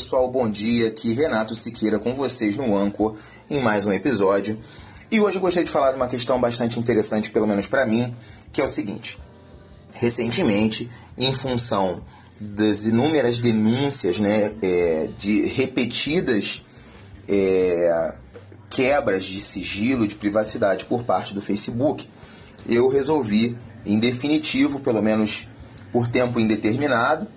Pessoal, bom dia. Aqui Renato Siqueira com vocês no Anchor em mais um episódio. E hoje eu gostaria de falar de uma questão bastante interessante, pelo menos para mim, que é o seguinte: recentemente, em função das inúmeras denúncias né, é, de repetidas é, quebras de sigilo, de privacidade por parte do Facebook, eu resolvi, em definitivo, pelo menos por tempo indeterminado,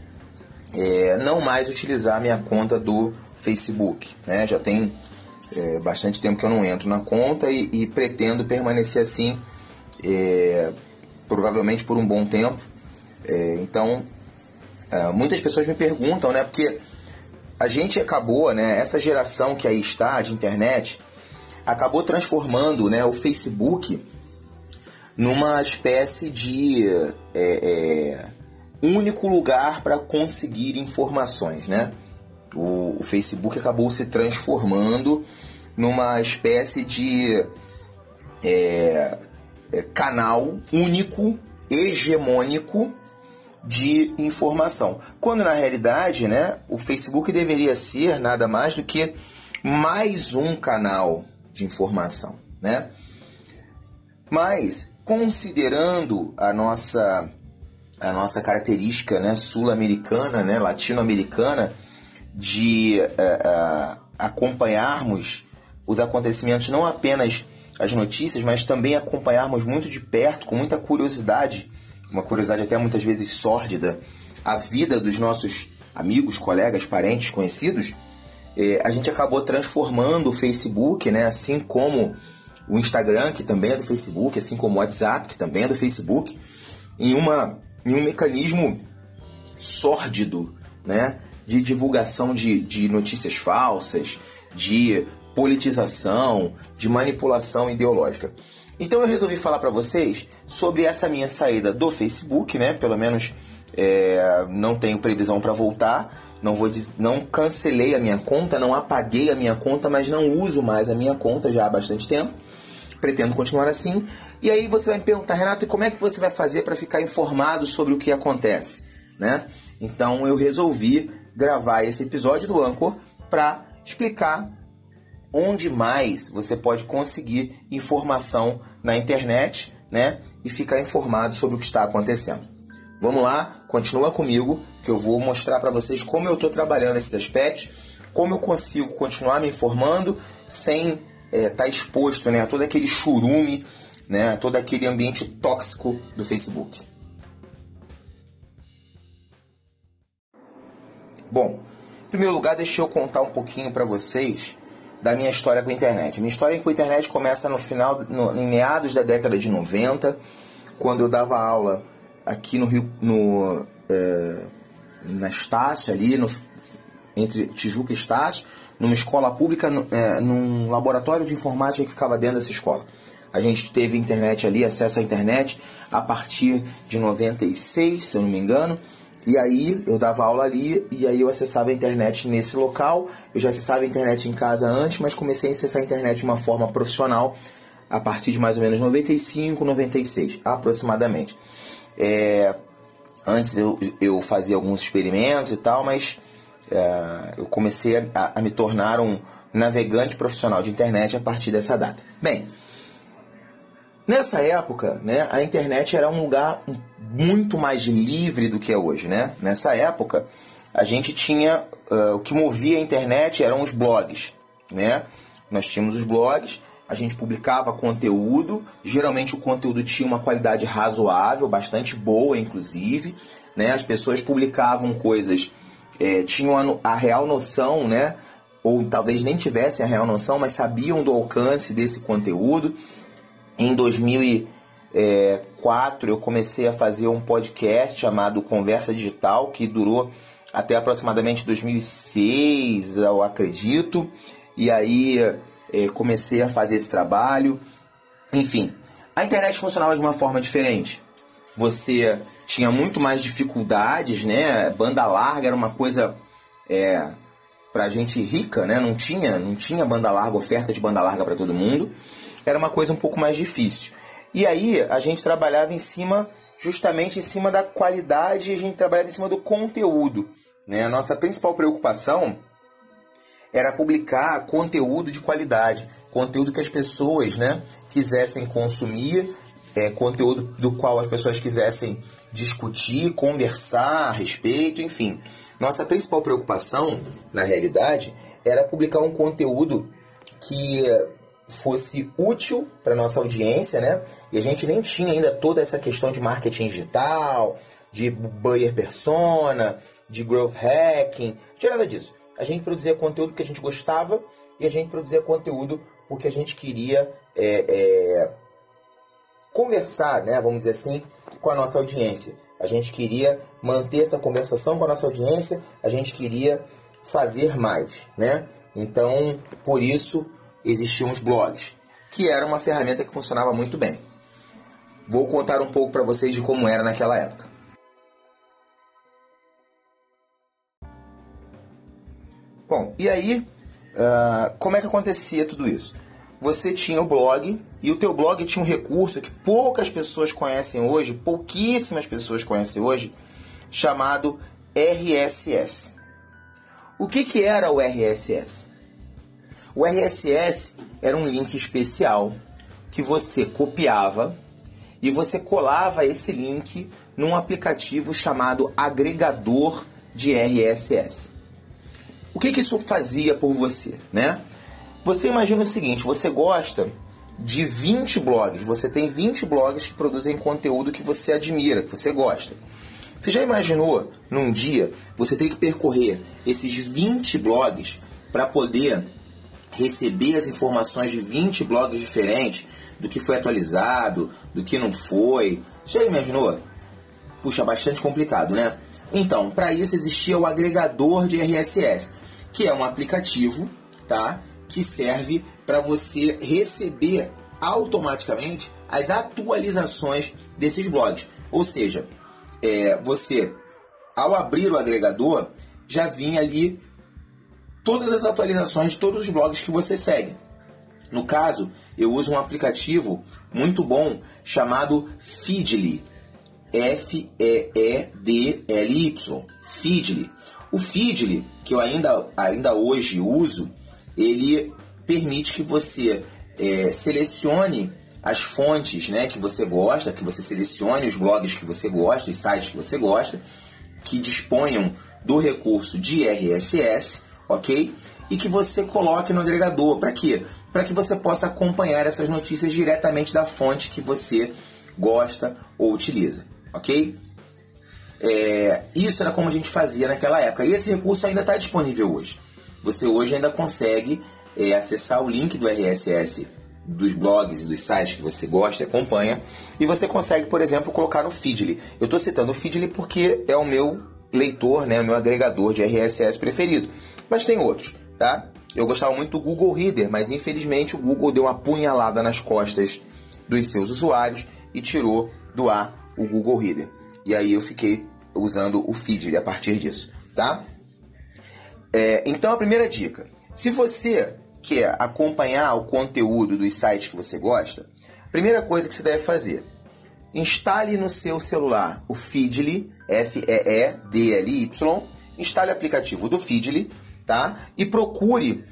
é, não mais utilizar minha conta do Facebook. Né? Já tem é, bastante tempo que eu não entro na conta e, e pretendo permanecer assim, é, provavelmente por um bom tempo. É, então, é, muitas pessoas me perguntam, né? Porque a gente acabou, né? Essa geração que aí está de internet acabou transformando, né? O Facebook numa espécie de é, é, único lugar para conseguir informações, né? O, o, Facebook acabou se transformando numa espécie de é, é, canal único, hegemônico de informação. Quando na realidade, né, o Facebook deveria ser nada mais do que mais um canal de informação, né? Mas considerando a nossa a nossa característica né, sul-americana, né, latino-americana, de uh, uh, acompanharmos os acontecimentos, não apenas as notícias, mas também acompanharmos muito de perto, com muita curiosidade, uma curiosidade até muitas vezes sórdida, a vida dos nossos amigos, colegas, parentes, conhecidos, eh, a gente acabou transformando o Facebook, né, assim como o Instagram, que também é do Facebook, assim como o WhatsApp, que também é do Facebook, em uma em um mecanismo sórdido, né, de divulgação de, de notícias falsas, de politização, de manipulação ideológica. Então eu resolvi falar para vocês sobre essa minha saída do Facebook, né? Pelo menos é, não tenho previsão para voltar. Não vou não cancelei a minha conta, não apaguei a minha conta, mas não uso mais a minha conta já há bastante tempo pretendo continuar assim. E aí você vai me perguntar, Renato, e como é que você vai fazer para ficar informado sobre o que acontece? Né? Então eu resolvi gravar esse episódio do Anchor para explicar onde mais você pode conseguir informação na internet, né? E ficar informado sobre o que está acontecendo. Vamos lá, continua comigo que eu vou mostrar para vocês como eu estou trabalhando esses aspectos, como eu consigo continuar me informando sem está é, tá exposto né, a todo aquele churume, né, a todo aquele ambiente tóxico do Facebook. Bom, em primeiro lugar, deixa eu contar um pouquinho para vocês da minha história com a internet. Minha história com a internet começa no final, no, em meados da década de 90, quando eu dava aula aqui no Rio, no, é, na Estácio, ali, no, entre Tijuca e Estácio, numa escola pública, é, num laboratório de informática que ficava dentro dessa escola. A gente teve internet ali, acesso à internet, a partir de 96, se eu não me engano. E aí eu dava aula ali e aí eu acessava a internet nesse local. Eu já acessava a internet em casa antes, mas comecei a acessar a internet de uma forma profissional a partir de mais ou menos 95, 96, aproximadamente. É, antes eu, eu fazia alguns experimentos e tal, mas é, eu comecei a, a, me tornar um navegante profissional de internet a partir dessa data. Bem, nessa época, né, a internet era um lugar muito mais livre do que é hoje, né? Nessa época, a gente tinha uh, o que movia a internet eram os blogs, né? Nós tínhamos os blogs, a gente publicava conteúdo, geralmente o conteúdo tinha uma qualidade razoável, bastante boa, inclusive, né? As pessoas publicavam coisas é, tinham a, a real noção, né? Ou talvez nem tivessem a real noção, mas sabiam do alcance desse conteúdo. Em 2004 eu comecei a fazer um podcast chamado Conversa Digital, que durou até aproximadamente 2006, eu acredito. E aí é, comecei a fazer esse trabalho. Enfim, a internet funcionava de uma forma diferente. Você tinha muito mais dificuldades, né? Banda larga era uma coisa é, gente rica, né? Não tinha, não tinha banda larga, oferta de banda larga para todo mundo. Era uma coisa um pouco mais difícil. E aí a gente trabalhava em cima, justamente em cima da qualidade, a gente trabalhava em cima do conteúdo. né, a nossa principal preocupação era publicar conteúdo de qualidade, conteúdo que as pessoas né, quisessem consumir, é, conteúdo do qual as pessoas quisessem discutir, conversar a respeito, enfim. Nossa principal preocupação, na realidade, era publicar um conteúdo que fosse útil para nossa audiência, né? E a gente nem tinha ainda toda essa questão de marketing digital, de buyer persona, de growth hacking, tinha nada disso. A gente produzia conteúdo que a gente gostava e a gente produzia conteúdo porque a gente queria é, é, conversar, né? Vamos dizer assim, com a nossa audiência. A gente queria manter essa conversação com a nossa audiência, a gente queria fazer mais, né? Então, por isso existiam os blogs, que era uma ferramenta que funcionava muito bem. Vou contar um pouco para vocês de como era naquela época. Bom, e aí, uh, como é que acontecia tudo isso? Você tinha o blog e o teu blog tinha um recurso que poucas pessoas conhecem hoje, pouquíssimas pessoas conhecem hoje, chamado RSS. O que, que era o RSS? O RSS era um link especial que você copiava e você colava esse link num aplicativo chamado agregador de RSS. O que, que isso fazia por você, né? Você imagina o seguinte, você gosta de 20 blogs, você tem 20 blogs que produzem conteúdo que você admira, que você gosta. Você já imaginou num dia você ter que percorrer esses 20 blogs para poder receber as informações de 20 blogs diferentes do que foi atualizado, do que não foi. Já imaginou? Puxa, bastante complicado, né? Então, para isso existia o agregador de RSS, que é um aplicativo, tá? Que serve para você receber automaticamente as atualizações desses blogs. Ou seja, é, você, ao abrir o agregador, já vinha ali todas as atualizações de todos os blogs que você segue. No caso, eu uso um aplicativo muito bom chamado Feedly. F-E-E-D-L-Y. Feedly. O Feedly, que eu ainda, ainda hoje uso, ele permite que você é, selecione as fontes né, que você gosta, que você selecione os blogs que você gosta, os sites que você gosta, que disponham do recurso de RSS ok? E que você coloque no agregador. Para quê? Para que você possa acompanhar essas notícias diretamente da fonte que você gosta ou utiliza, ok? É, isso era como a gente fazia naquela época. E esse recurso ainda está disponível hoje. Você hoje ainda consegue é, acessar o link do RSS dos blogs e dos sites que você gosta e acompanha. E você consegue, por exemplo, colocar no Feedly. Eu estou citando o Feedly porque é o meu leitor, né, o meu agregador de RSS preferido. Mas tem outros, tá? Eu gostava muito do Google Reader, mas infelizmente o Google deu uma punhalada nas costas dos seus usuários e tirou do ar o Google Reader. E aí eu fiquei usando o Feedly a partir disso, tá? É, então a primeira dica: se você quer acompanhar o conteúdo dos sites que você gosta, a primeira coisa que você deve fazer, instale no seu celular o Feedly, F-E-E-D-L-Y, instale o aplicativo do Feedly tá? E procure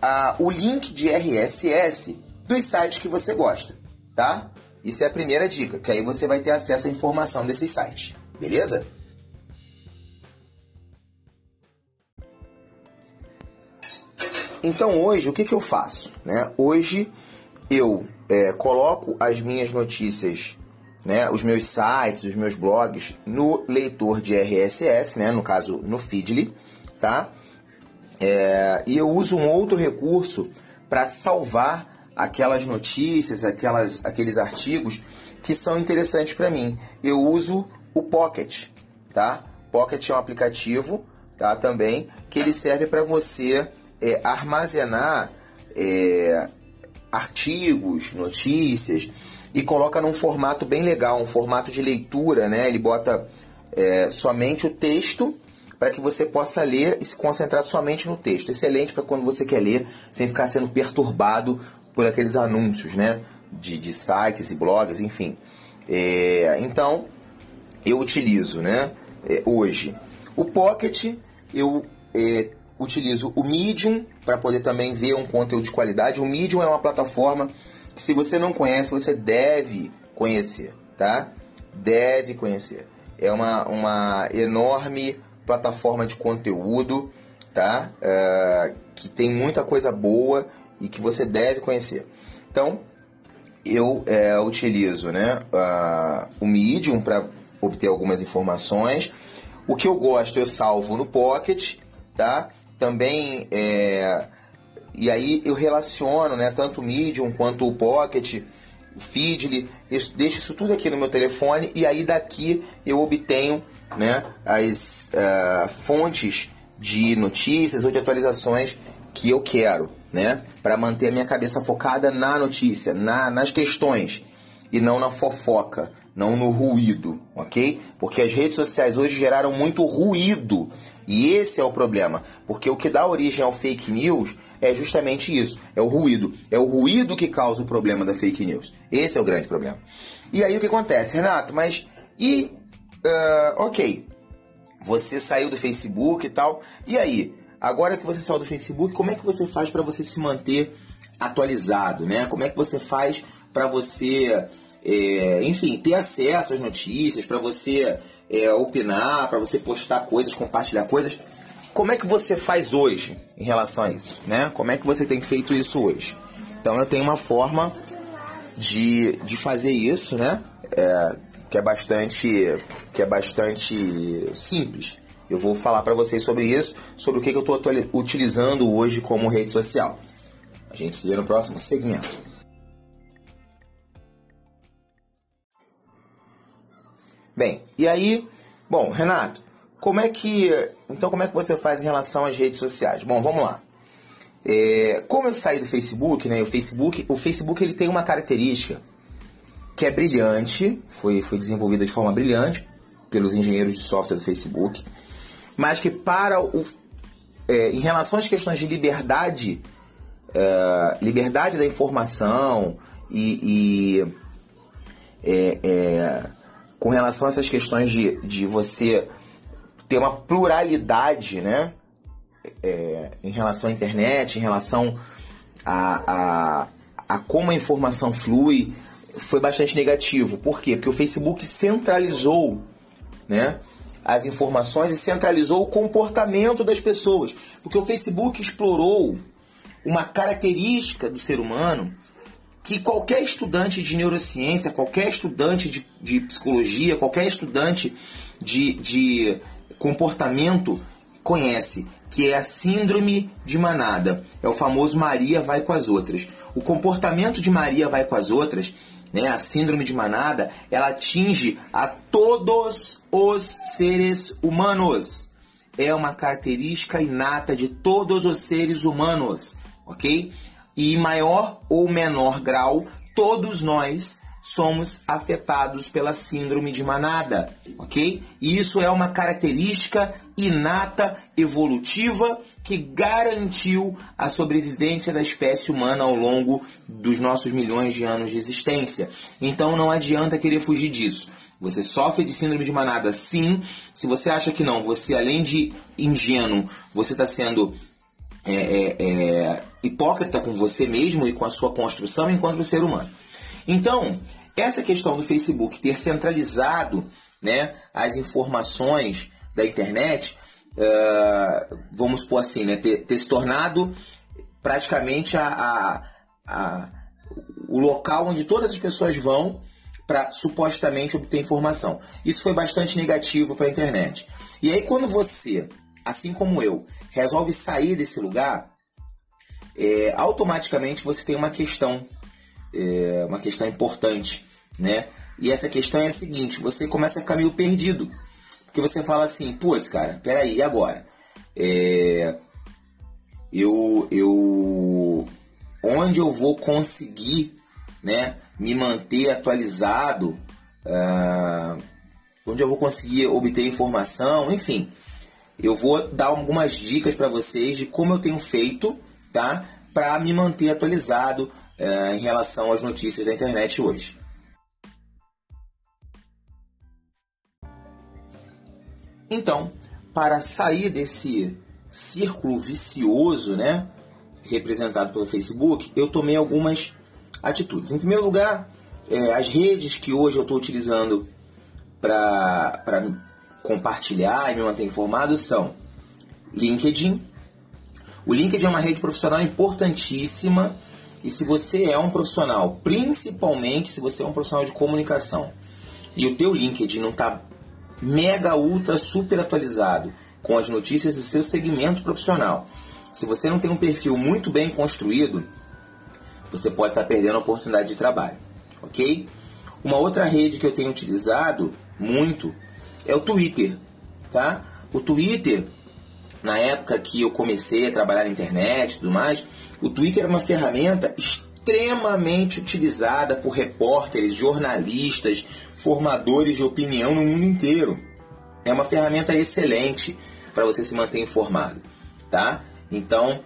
ah, o link de RSS dos sites que você gosta, tá? Isso é a primeira dica, que aí você vai ter acesso à informação desses sites, beleza? Então hoje o que, que eu faço? Né? Hoje eu é, coloco as minhas notícias, né, os meus sites, os meus blogs no leitor de RSS, né, no caso no Feedly, tá? É, e eu uso um outro recurso para salvar aquelas notícias, aquelas, aqueles artigos que são interessantes para mim. Eu uso o Pocket, tá? Pocket é um aplicativo, tá? Também que ele serve para você é, armazenar é, artigos, notícias e coloca num formato bem legal, um formato de leitura, né? Ele bota é, somente o texto para que você possa ler e se concentrar somente no texto. Excelente para quando você quer ler sem ficar sendo perturbado por aqueles anúncios, né? De, de sites e blogs, enfim. É, então, eu utilizo, né? É, hoje O Pocket, eu é, utilizo o Medium para poder também ver um conteúdo de qualidade. O Medium é uma plataforma que, se você não conhece, você deve conhecer, tá? Deve conhecer. É uma, uma enorme plataforma de conteúdo, tá? Uh, que tem muita coisa boa e que você deve conhecer. Então, eu é, utilizo né, uh, o Medium para obter algumas informações. O que eu gosto eu salvo no Pocket, tá? Também é, e aí eu relaciono, né, tanto o Medium quanto o Pocket, o Feedly, deixo isso tudo aqui no meu telefone e aí daqui eu obtenho, né, as uh, fontes de notícias ou de atualizações que eu quero, né, para manter a minha cabeça focada na notícia, na, nas questões e não na fofoca, não no ruído, ok? Porque as redes sociais hoje geraram muito ruído e esse é o problema, porque o que dá origem ao fake news é justamente isso, é o ruído. É o ruído que causa o problema da fake news. Esse é o grande problema. E aí o que acontece, Renato? Mas e uh, ok, você saiu do Facebook e tal. E aí, agora que você saiu do Facebook, como é que você faz para você se manter atualizado, né? Como é que você faz para você, é, enfim, ter acesso às notícias, para você é, opinar, para você postar coisas, compartilhar coisas. Como é que você faz hoje em relação a isso? Né? Como é que você tem feito isso hoje? Então eu tenho uma forma de, de fazer isso, né? É, que é bastante que é bastante simples. Eu vou falar para vocês sobre isso, sobre o que, que eu estou utilizando hoje como rede social. A gente se vê no próximo segmento. Bem, e aí, bom, Renato, como é que então como é que você faz em relação às redes sociais? Bom, vamos lá. É, como eu saí do Facebook, né? O Facebook, o Facebook ele tem uma característica que é brilhante, foi, foi desenvolvida de forma brilhante pelos engenheiros de software do Facebook, mas que para o é, em relação às questões de liberdade, é, liberdade da informação e, e é, é com relação a essas questões de, de você ter uma pluralidade, né? É, em relação à internet, em relação a, a, a como a informação flui, foi bastante negativo. Por quê? Porque o Facebook centralizou né, as informações e centralizou o comportamento das pessoas. Porque o Facebook explorou uma característica do ser humano que qualquer estudante de neurociência, qualquer estudante de, de psicologia, qualquer estudante de, de comportamento conhece, que é a síndrome de manada. É o famoso Maria vai com as outras. O comportamento de Maria vai com as outras, né, a síndrome de manada, ela atinge a todos os seres humanos. É uma característica inata de todos os seres humanos, ok? E em maior ou menor grau, todos nós somos afetados pela síndrome de manada, ok? E isso é uma característica inata evolutiva que garantiu a sobrevivência da espécie humana ao longo dos nossos milhões de anos de existência. Então não adianta querer fugir disso. Você sofre de síndrome de manada, sim. Se você acha que não, você além de ingênuo, você está sendo é, é, é, hipócrita com você mesmo e com a sua construção enquanto ser humano. Então, essa questão do Facebook ter centralizado né, as informações da internet, uh, vamos supor assim, né, ter, ter se tornado praticamente a, a, a, o local onde todas as pessoas vão para supostamente obter informação. Isso foi bastante negativo para a internet. E aí, quando você assim como eu, resolve sair desse lugar, é, automaticamente você tem uma questão, é, uma questão importante, né? E essa questão é a seguinte: você começa a ficar meio perdido, porque você fala assim, putz, cara, peraí, e agora? É, eu, eu, onde eu vou conseguir, né, me manter atualizado? Uh, onde eu vou conseguir obter informação, enfim eu vou dar algumas dicas para vocês de como eu tenho feito, tá? Para me manter atualizado é, em relação às notícias da internet hoje. Então, para sair desse círculo vicioso, né, representado pelo Facebook, eu tomei algumas atitudes. Em primeiro lugar, é, as redes que hoje eu estou utilizando para compartilhar e me manter informado são LinkedIn. O LinkedIn é uma rede profissional importantíssima e se você é um profissional, principalmente se você é um profissional de comunicação e o teu LinkedIn não está mega, ultra, super atualizado com as notícias do seu segmento profissional, se você não tem um perfil muito bem construído, você pode estar perdendo a oportunidade de trabalho, ok? Uma outra rede que eu tenho utilizado muito é o Twitter, tá? O Twitter, na época que eu comecei a trabalhar na internet e tudo mais, o Twitter era uma ferramenta extremamente utilizada por repórteres, jornalistas, formadores de opinião no mundo inteiro. É uma ferramenta excelente para você se manter informado, tá? Então,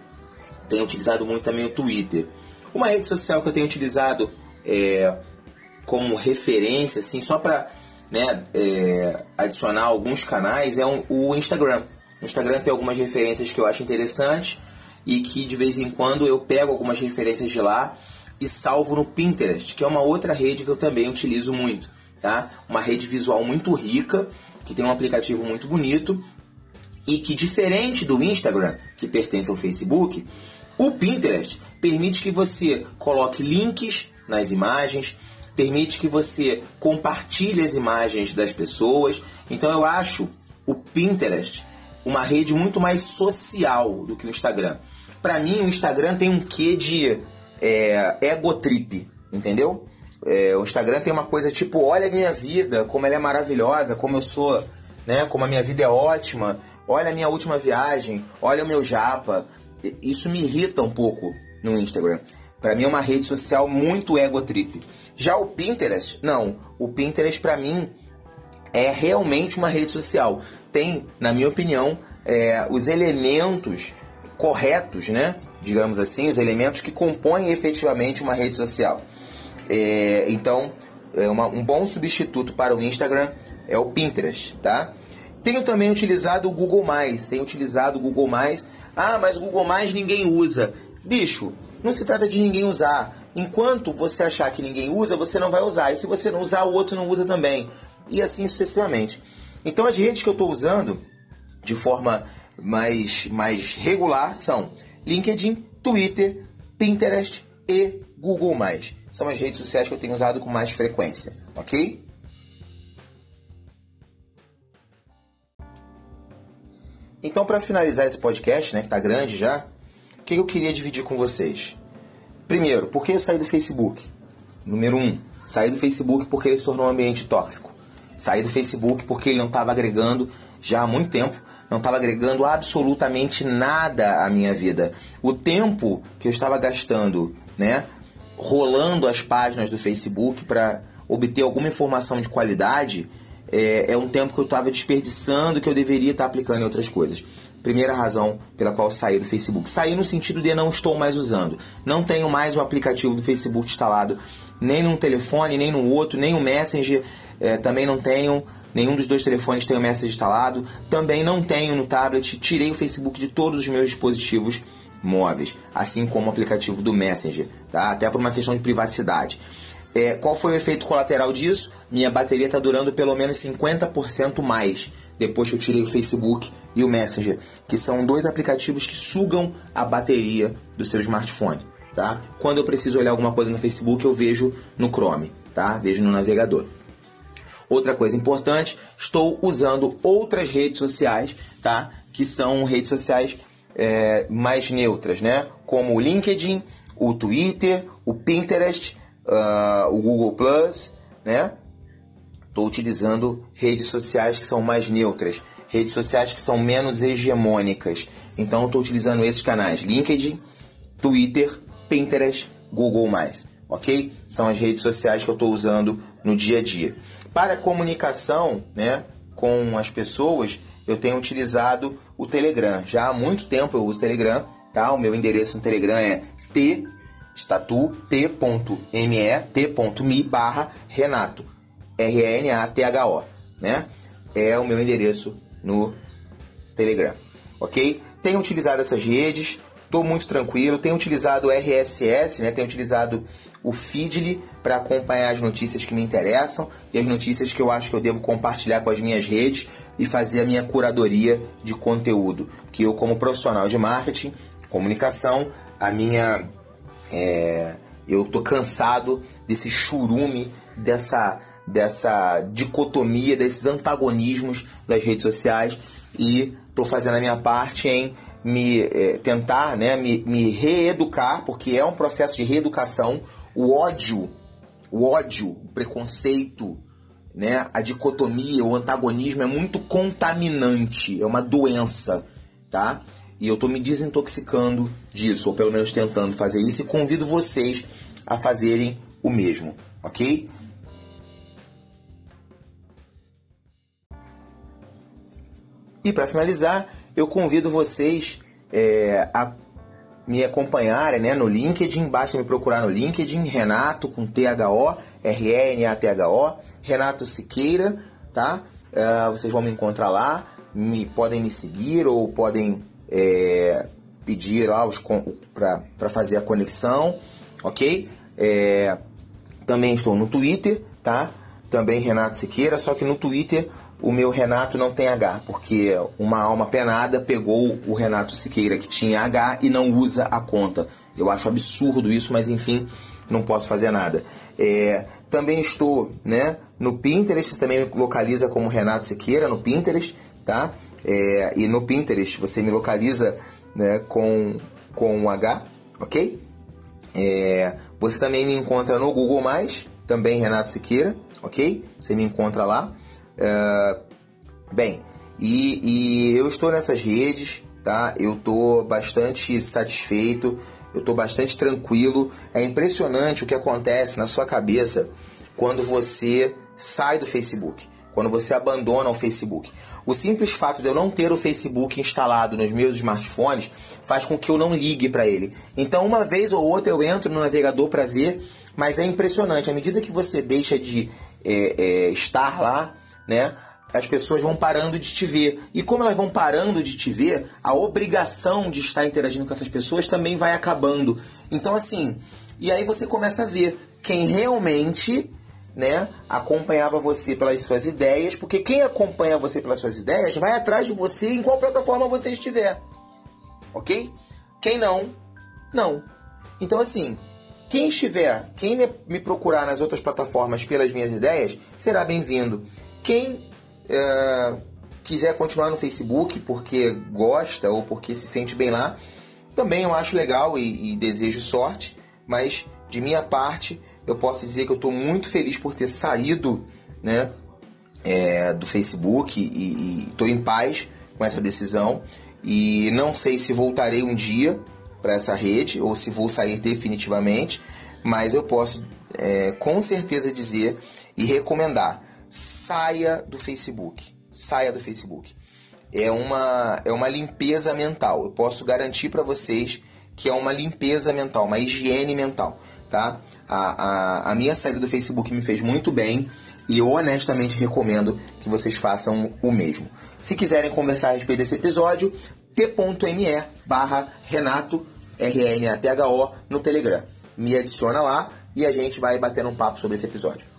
tenho utilizado muito também o Twitter. Uma rede social que eu tenho utilizado é, como referência, assim, só para né, é, adicionar alguns canais, é um, o Instagram. O Instagram tem algumas referências que eu acho interessantes e que de vez em quando eu pego algumas referências de lá e salvo no Pinterest, que é uma outra rede que eu também utilizo muito, tá? Uma rede visual muito rica, que tem um aplicativo muito bonito e que diferente do Instagram, que pertence ao Facebook, o Pinterest permite que você coloque links nas imagens, permite que você compartilhe as imagens das pessoas. Então eu acho o Pinterest uma rede muito mais social do que o Instagram. Para mim, o Instagram tem um quê de é, ego trip, entendeu? É, o Instagram tem uma coisa tipo, olha a minha vida, como ela é maravilhosa, como eu sou, né? Como a minha vida é ótima. Olha a minha última viagem, olha o meu japa. Isso me irrita um pouco no Instagram. Para mim é uma rede social muito ego trip. Já o Pinterest, não. O Pinterest para mim é realmente uma rede social. Tem, na minha opinião, é, os elementos corretos, né? Digamos assim, os elementos que compõem efetivamente uma rede social. É, então, é uma, um bom substituto para o Instagram é o Pinterest, tá? Tenho também utilizado o Google+, tenho utilizado o Google+. Ah, mas o Google+, ninguém usa. Bicho, não se trata de ninguém usar. Enquanto você achar que ninguém usa, você não vai usar. E se você não usar, o outro não usa também. E assim sucessivamente. Então as redes que eu estou usando de forma mais, mais regular são LinkedIn, Twitter, Pinterest e Google+. São as redes sociais que eu tenho usado com mais frequência, ok? Então, para finalizar esse podcast, né, que tá grande já, o que eu queria dividir com vocês? Primeiro, por que eu saí do Facebook? Número um, saí do Facebook porque ele se tornou um ambiente tóxico. Saí do Facebook porque ele não estava agregando já há muito tempo, não estava agregando absolutamente nada à minha vida. O tempo que eu estava gastando, né, rolando as páginas do Facebook para obter alguma informação de qualidade, é, é um tempo que eu estava desperdiçando que eu deveria estar tá aplicando em outras coisas. Primeira razão pela qual saí do Facebook. Saí no sentido de não estou mais usando. Não tenho mais o aplicativo do Facebook instalado, nem num telefone, nem no outro, nem o Messenger. É, também não tenho. Nenhum dos dois telefones tem o Messenger instalado. Também não tenho no tablet. Tirei o Facebook de todos os meus dispositivos móveis, assim como o aplicativo do Messenger, tá? Até por uma questão de privacidade. É, qual foi o efeito colateral disso? Minha bateria está durando pelo menos 50% mais depois que eu tirei o Facebook e o Messenger, que são dois aplicativos que sugam a bateria do seu smartphone. Tá? Quando eu preciso olhar alguma coisa no Facebook, eu vejo no Chrome, tá? vejo no navegador. Outra coisa importante, estou usando outras redes sociais, tá? que são redes sociais é, mais neutras, né? como o LinkedIn, o Twitter, o Pinterest uh, o Google Plus, né? Estou utilizando redes sociais que são mais neutras, redes sociais que são menos hegemônicas. Então estou utilizando esses canais: LinkedIn, Twitter, Pinterest, Google+, ok? São as redes sociais que eu estou usando no dia a dia. Para comunicação, né, com as pessoas, eu tenho utilizado o Telegram. Já há muito tempo eu uso o Telegram, tá? O meu endereço no Telegram é t.me t.me barra Renato R-E-N-A-T-H-O né? É o meu endereço no Telegram, ok? Tenho utilizado essas redes, estou muito tranquilo, tenho utilizado o RSS, né? Tenho utilizado o Feedly para acompanhar as notícias que me interessam e as notícias que eu acho que eu devo compartilhar com as minhas redes e fazer a minha curadoria de conteúdo. Que eu, como profissional de marketing, comunicação, a minha. É, eu tô cansado desse churume, dessa, dessa dicotomia, desses antagonismos das redes sociais e tô fazendo a minha parte em me é, tentar né, me, me reeducar, porque é um processo de reeducação o ódio, o ódio, o preconceito, né, a dicotomia, o antagonismo é muito contaminante, é uma doença, tá? E eu tô me desintoxicando disso, ou pelo menos tentando fazer isso, e convido vocês a fazerem o mesmo, ok? E para finalizar, eu convido vocês é, a me acompanharem né, no LinkedIn, basta me procurar no LinkedIn, Renato com T-H-O, R-E-N-A-T-H-O, Renato Siqueira, tá? Uh, vocês vão me encontrar lá, me, podem me seguir ou podem é, pedir para fazer a conexão, ok? É, também estou no Twitter, tá? Também Renato Siqueira, só que no Twitter o meu Renato não tem H, porque uma alma penada pegou o Renato Siqueira que tinha H e não usa a conta. Eu acho absurdo isso, mas enfim, não posso fazer nada. É, também estou né, no Pinterest, você também me localiza como Renato Siqueira no Pinterest, tá? É, e no Pinterest você me localiza né, com, com H, ok? É, você também me encontra no Google+, também Renato Siqueira, ok? Você me encontra lá. Uh, bem, e, e, eu estou nessas redes, tá? Eu estou bastante satisfeito, eu estou bastante tranquilo. É impressionante o que acontece na sua cabeça quando você sai do Facebook, quando você abandona o Facebook. O simples fato de eu não ter o Facebook instalado nos meus smartphones faz com que eu não ligue para ele. Então, uma vez ou outra eu entro no navegador para ver, mas é impressionante. À medida que você deixa de é, é, estar lá, né? As pessoas vão parando de te ver. E como elas vão parando de te ver, a obrigação de estar interagindo com essas pessoas também vai acabando. Então, assim, e aí você começa a ver quem realmente né, acompanhava você pelas suas ideias, porque quem acompanha você pelas suas ideias vai atrás de você em qual plataforma você estiver. Ok? Quem não, não. Então, assim, quem estiver, quem me procurar nas outras plataformas pelas minhas ideias, será bem-vindo. Quem é, quiser continuar no Facebook porque gosta ou porque se sente bem lá, também eu acho legal e, e desejo sorte, mas de minha parte eu posso dizer que eu estou muito feliz por ter saído né, é, do Facebook e estou em paz com essa decisão. E não sei se voltarei um dia para essa rede ou se vou sair definitivamente, mas eu posso é, com certeza dizer e recomendar saia do Facebook. Saia do Facebook. É uma, é uma limpeza mental. Eu posso garantir para vocês que é uma limpeza mental, uma higiene mental, tá? A, a, a minha saída do Facebook me fez muito bem e eu honestamente recomendo que vocês façam o mesmo. Se quiserem conversar a respeito desse episódio, t.me barra Renato, R-N-A-T-H-O, no Telegram. Me adiciona lá e a gente vai bater um papo sobre esse episódio